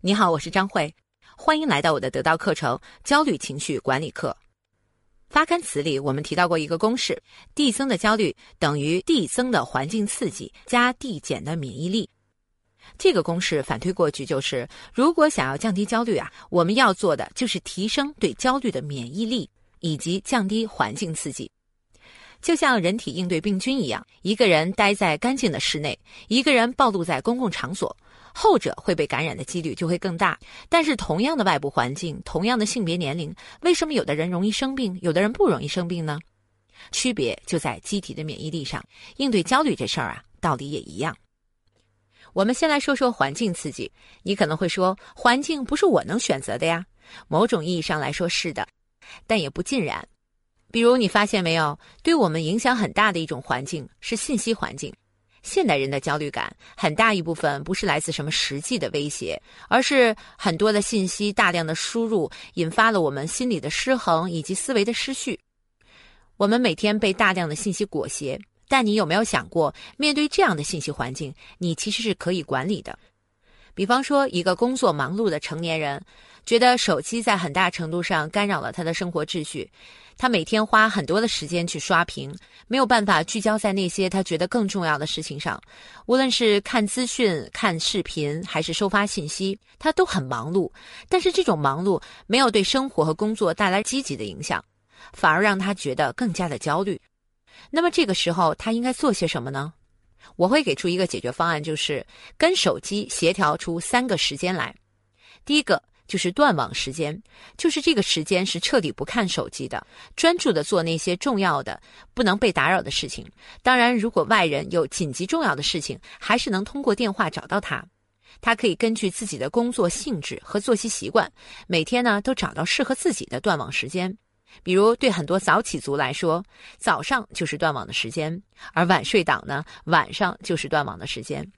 你好，我是张慧，欢迎来到我的得到课程《焦虑情绪管理课》。发刊词里我们提到过一个公式：递增的焦虑等于递增的环境刺激加递减的免疫力。这个公式反推过去就是，如果想要降低焦虑啊，我们要做的就是提升对焦虑的免疫力，以及降低环境刺激。就像人体应对病菌一样，一个人待在干净的室内，一个人暴露在公共场所。后者会被感染的几率就会更大，但是同样的外部环境，同样的性别年龄，为什么有的人容易生病，有的人不容易生病呢？区别就在机体的免疫力上。应对焦虑这事儿啊，道理也一样。我们先来说说环境刺激。你可能会说，环境不是我能选择的呀。某种意义上来说是的，但也不尽然。比如你发现没有，对我们影响很大的一种环境是信息环境。现代人的焦虑感很大一部分不是来自什么实际的威胁，而是很多的信息大量的输入引发了我们心理的失衡以及思维的失序。我们每天被大量的信息裹挟，但你有没有想过，面对这样的信息环境，你其实是可以管理的？比方说，一个工作忙碌的成年人，觉得手机在很大程度上干扰了他的生活秩序。他每天花很多的时间去刷屏，没有办法聚焦在那些他觉得更重要的事情上。无论是看资讯、看视频，还是收发信息，他都很忙碌。但是这种忙碌没有对生活和工作带来积极的影响，反而让他觉得更加的焦虑。那么这个时候，他应该做些什么呢？我会给出一个解决方案，就是跟手机协调出三个时间来。第一个。就是断网时间，就是这个时间是彻底不看手机的，专注的做那些重要的、不能被打扰的事情。当然，如果外人有紧急重要的事情，还是能通过电话找到他。他可以根据自己的工作性质和作息习惯，每天呢都找到适合自己的断网时间。比如，对很多早起族来说，早上就是断网的时间；而晚睡党呢，晚上就是断网的时间。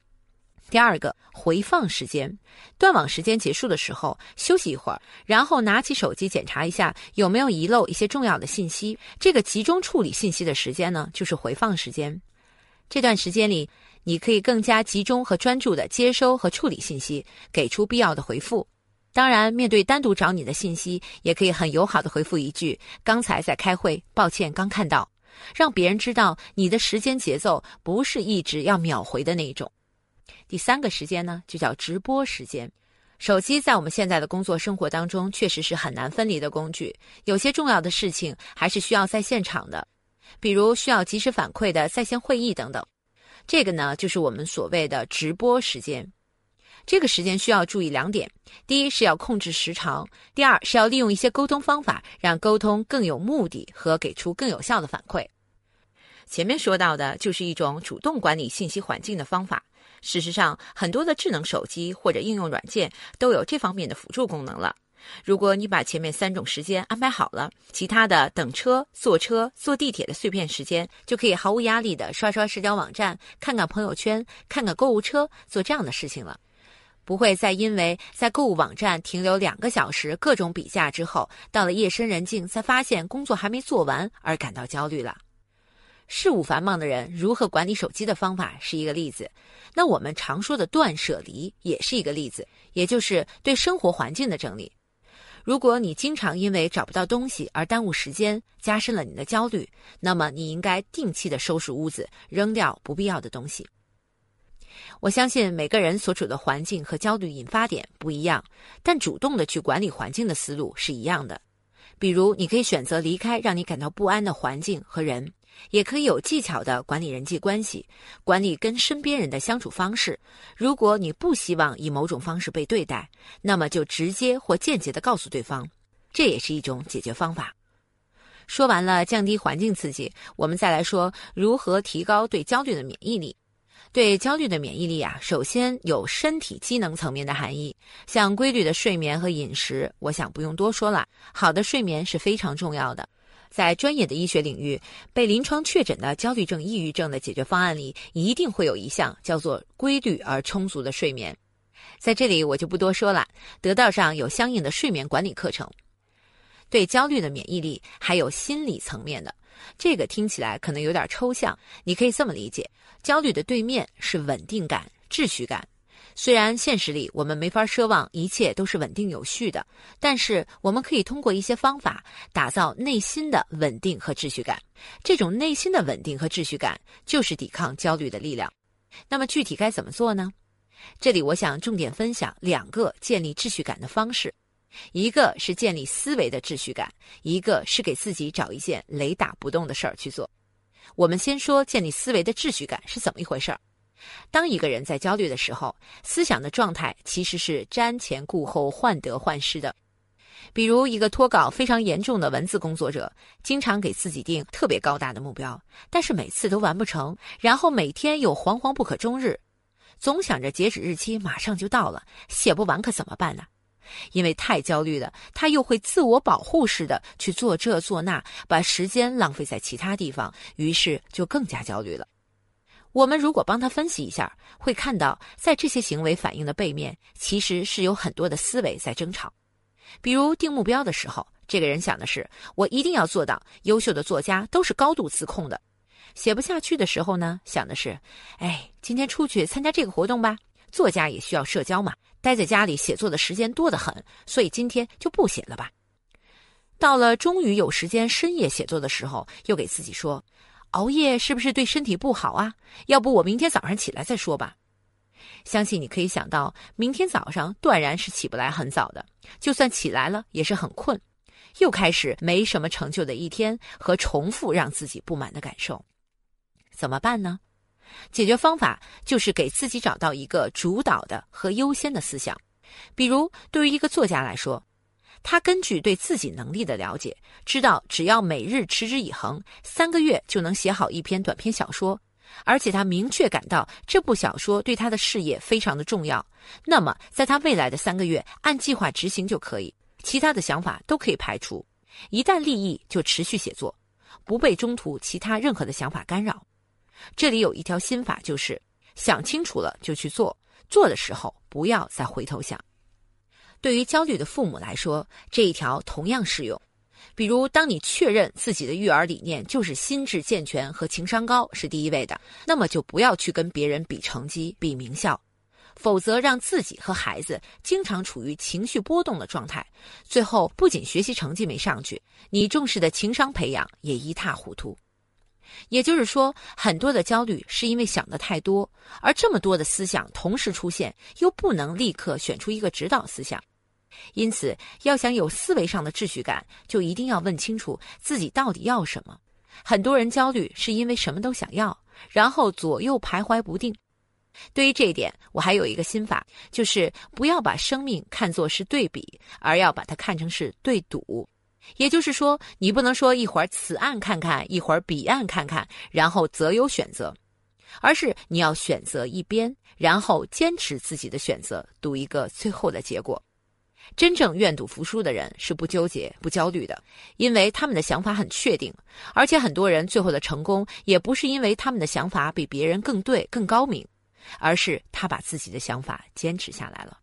第二个回放时间，断网时间结束的时候休息一会儿，然后拿起手机检查一下有没有遗漏一些重要的信息。这个集中处理信息的时间呢，就是回放时间。这段时间里，你可以更加集中和专注的接收和处理信息，给出必要的回复。当然，面对单独找你的信息，也可以很友好的回复一句：“刚才在开会，抱歉，刚看到。”让别人知道你的时间节奏不是一直要秒回的那种。第三个时间呢，就叫直播时间。手机在我们现在的工作生活当中，确实是很难分离的工具。有些重要的事情还是需要在现场的，比如需要及时反馈的在线会议等等。这个呢，就是我们所谓的直播时间。这个时间需要注意两点：第一是要控制时长；第二是要利用一些沟通方法，让沟通更有目的和给出更有效的反馈。前面说到的就是一种主动管理信息环境的方法。事实上，很多的智能手机或者应用软件都有这方面的辅助功能了。如果你把前面三种时间安排好了，其他的等车、坐车、坐地铁的碎片时间，就可以毫无压力的刷刷社交网站、看看朋友圈、看看购物车，做这样的事情了。不会再因为在购物网站停留两个小时，各种比价之后，到了夜深人静才发现工作还没做完而感到焦虑了。事务繁忙的人如何管理手机的方法是一个例子，那我们常说的断舍离也是一个例子，也就是对生活环境的整理。如果你经常因为找不到东西而耽误时间，加深了你的焦虑，那么你应该定期的收拾屋子，扔掉不必要的东西。我相信每个人所处的环境和焦虑引发点不一样，但主动的去管理环境的思路是一样的。比如，你可以选择离开让你感到不安的环境和人。也可以有技巧的管理人际关系，管理跟身边人的相处方式。如果你不希望以某种方式被对待，那么就直接或间接的告诉对方，这也是一种解决方法。说完了降低环境刺激，我们再来说如何提高对焦虑的免疫力。对焦虑的免疫力啊，首先有身体机能层面的含义，像规律的睡眠和饮食，我想不用多说了。好的睡眠是非常重要的。在专业的医学领域，被临床确诊的焦虑症、抑郁症的解决方案里，一定会有一项叫做规律而充足的睡眠。在这里我就不多说了，得道上有相应的睡眠管理课程。对焦虑的免疫力还有心理层面的，这个听起来可能有点抽象，你可以这么理解：焦虑的对面是稳定感、秩序感。虽然现实里我们没法奢望一切都是稳定有序的，但是我们可以通过一些方法打造内心的稳定和秩序感。这种内心的稳定和秩序感就是抵抗焦虑的力量。那么具体该怎么做呢？这里我想重点分享两个建立秩序感的方式，一个是建立思维的秩序感，一个是给自己找一件雷打不动的事儿去做。我们先说建立思维的秩序感是怎么一回事儿。当一个人在焦虑的时候，思想的状态其实是瞻前顾后、患得患失的。比如，一个脱稿非常严重的文字工作者，经常给自己定特别高大的目标，但是每次都完不成，然后每天又惶惶不可终日，总想着截止日期马上就到了，写不完可怎么办呢？因为太焦虑了，他又会自我保护似的去做这做那，把时间浪费在其他地方，于是就更加焦虑了。我们如果帮他分析一下，会看到在这些行为反应的背面，其实是有很多的思维在争吵。比如定目标的时候，这个人想的是我一定要做到。优秀的作家都是高度自控的。写不下去的时候呢，想的是，哎，今天出去参加这个活动吧。作家也需要社交嘛，待在家里写作的时间多得很，所以今天就不写了吧。到了终于有时间深夜写作的时候，又给自己说。熬夜是不是对身体不好啊？要不我明天早上起来再说吧。相信你可以想到，明天早上断然是起不来很早的，就算起来了也是很困，又开始没什么成就的一天和重复让自己不满的感受。怎么办呢？解决方法就是给自己找到一个主导的和优先的思想，比如对于一个作家来说。他根据对自己能力的了解，知道只要每日持之以恒，三个月就能写好一篇短篇小说，而且他明确感到这部小说对他的事业非常的重要。那么，在他未来的三个月按计划执行就可以，其他的想法都可以排除。一旦立意，就持续写作，不被中途其他任何的想法干扰。这里有一条心法，就是想清楚了就去做，做的时候不要再回头想。对于焦虑的父母来说，这一条同样适用。比如，当你确认自己的育儿理念就是心智健全和情商高是第一位的，那么就不要去跟别人比成绩、比名校，否则让自己和孩子经常处于情绪波动的状态，最后不仅学习成绩没上去，你重视的情商培养也一塌糊涂。也就是说，很多的焦虑是因为想的太多，而这么多的思想同时出现，又不能立刻选出一个指导思想。因此，要想有思维上的秩序感，就一定要问清楚自己到底要什么。很多人焦虑是因为什么都想要，然后左右徘徊不定。对于这一点，我还有一个心法，就是不要把生命看作是对比，而要把它看成是对赌。也就是说，你不能说一会儿此岸看看，一会儿彼岸看看，然后择优选择，而是你要选择一边，然后坚持自己的选择，赌一个最后的结果。真正愿赌服输的人是不纠结、不焦虑的，因为他们的想法很确定。而且很多人最后的成功，也不是因为他们的想法比别人更对、更高明，而是他把自己的想法坚持下来了。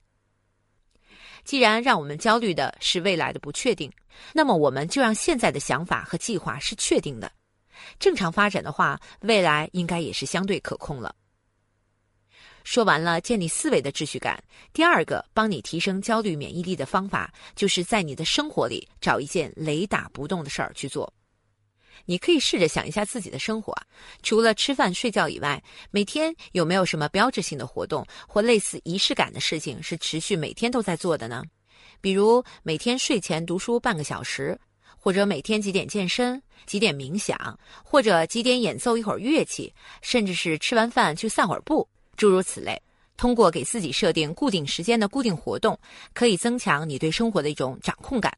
既然让我们焦虑的是未来的不确定，那么我们就让现在的想法和计划是确定的。正常发展的话，未来应该也是相对可控了。说完了建立思维的秩序感，第二个帮你提升焦虑免疫力的方法，就是在你的生活里找一件雷打不动的事儿去做。你可以试着想一下自己的生活，除了吃饭睡觉以外，每天有没有什么标志性的活动或类似仪式感的事情是持续每天都在做的呢？比如每天睡前读书半个小时，或者每天几点健身、几点冥想，或者几点演奏一会儿乐器，甚至是吃完饭去散会儿步。诸如此类，通过给自己设定固定时间的固定活动，可以增强你对生活的一种掌控感。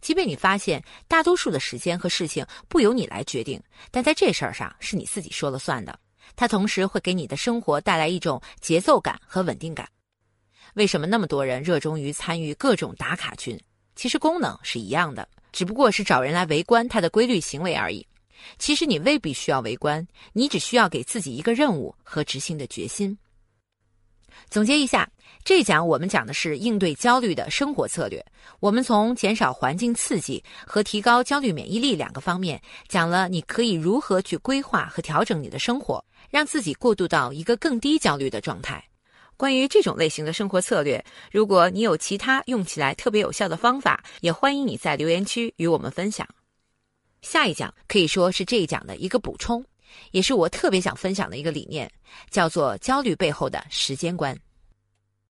即便你发现大多数的时间和事情不由你来决定，但在这事儿上是你自己说了算的。它同时会给你的生活带来一种节奏感和稳定感。为什么那么多人热衷于参与各种打卡群？其实功能是一样的，只不过是找人来围观它的规律行为而已。其实你未必需要围观，你只需要给自己一个任务和执行的决心。总结一下这一讲我们讲的是应对焦虑的生活策略。我们从减少环境刺激和提高焦虑免疫力两个方面讲了你可以如何去规划和调整你的生活让自己过渡到一个更低焦虑的状态。关于这种类型的生活策略如果你有其他用起来特别有效的方法也欢迎你在留言区与我们分享。下一讲可以说是这一讲的一个补充。也是我特别想分享的一个理念叫做焦虑背后的时间观。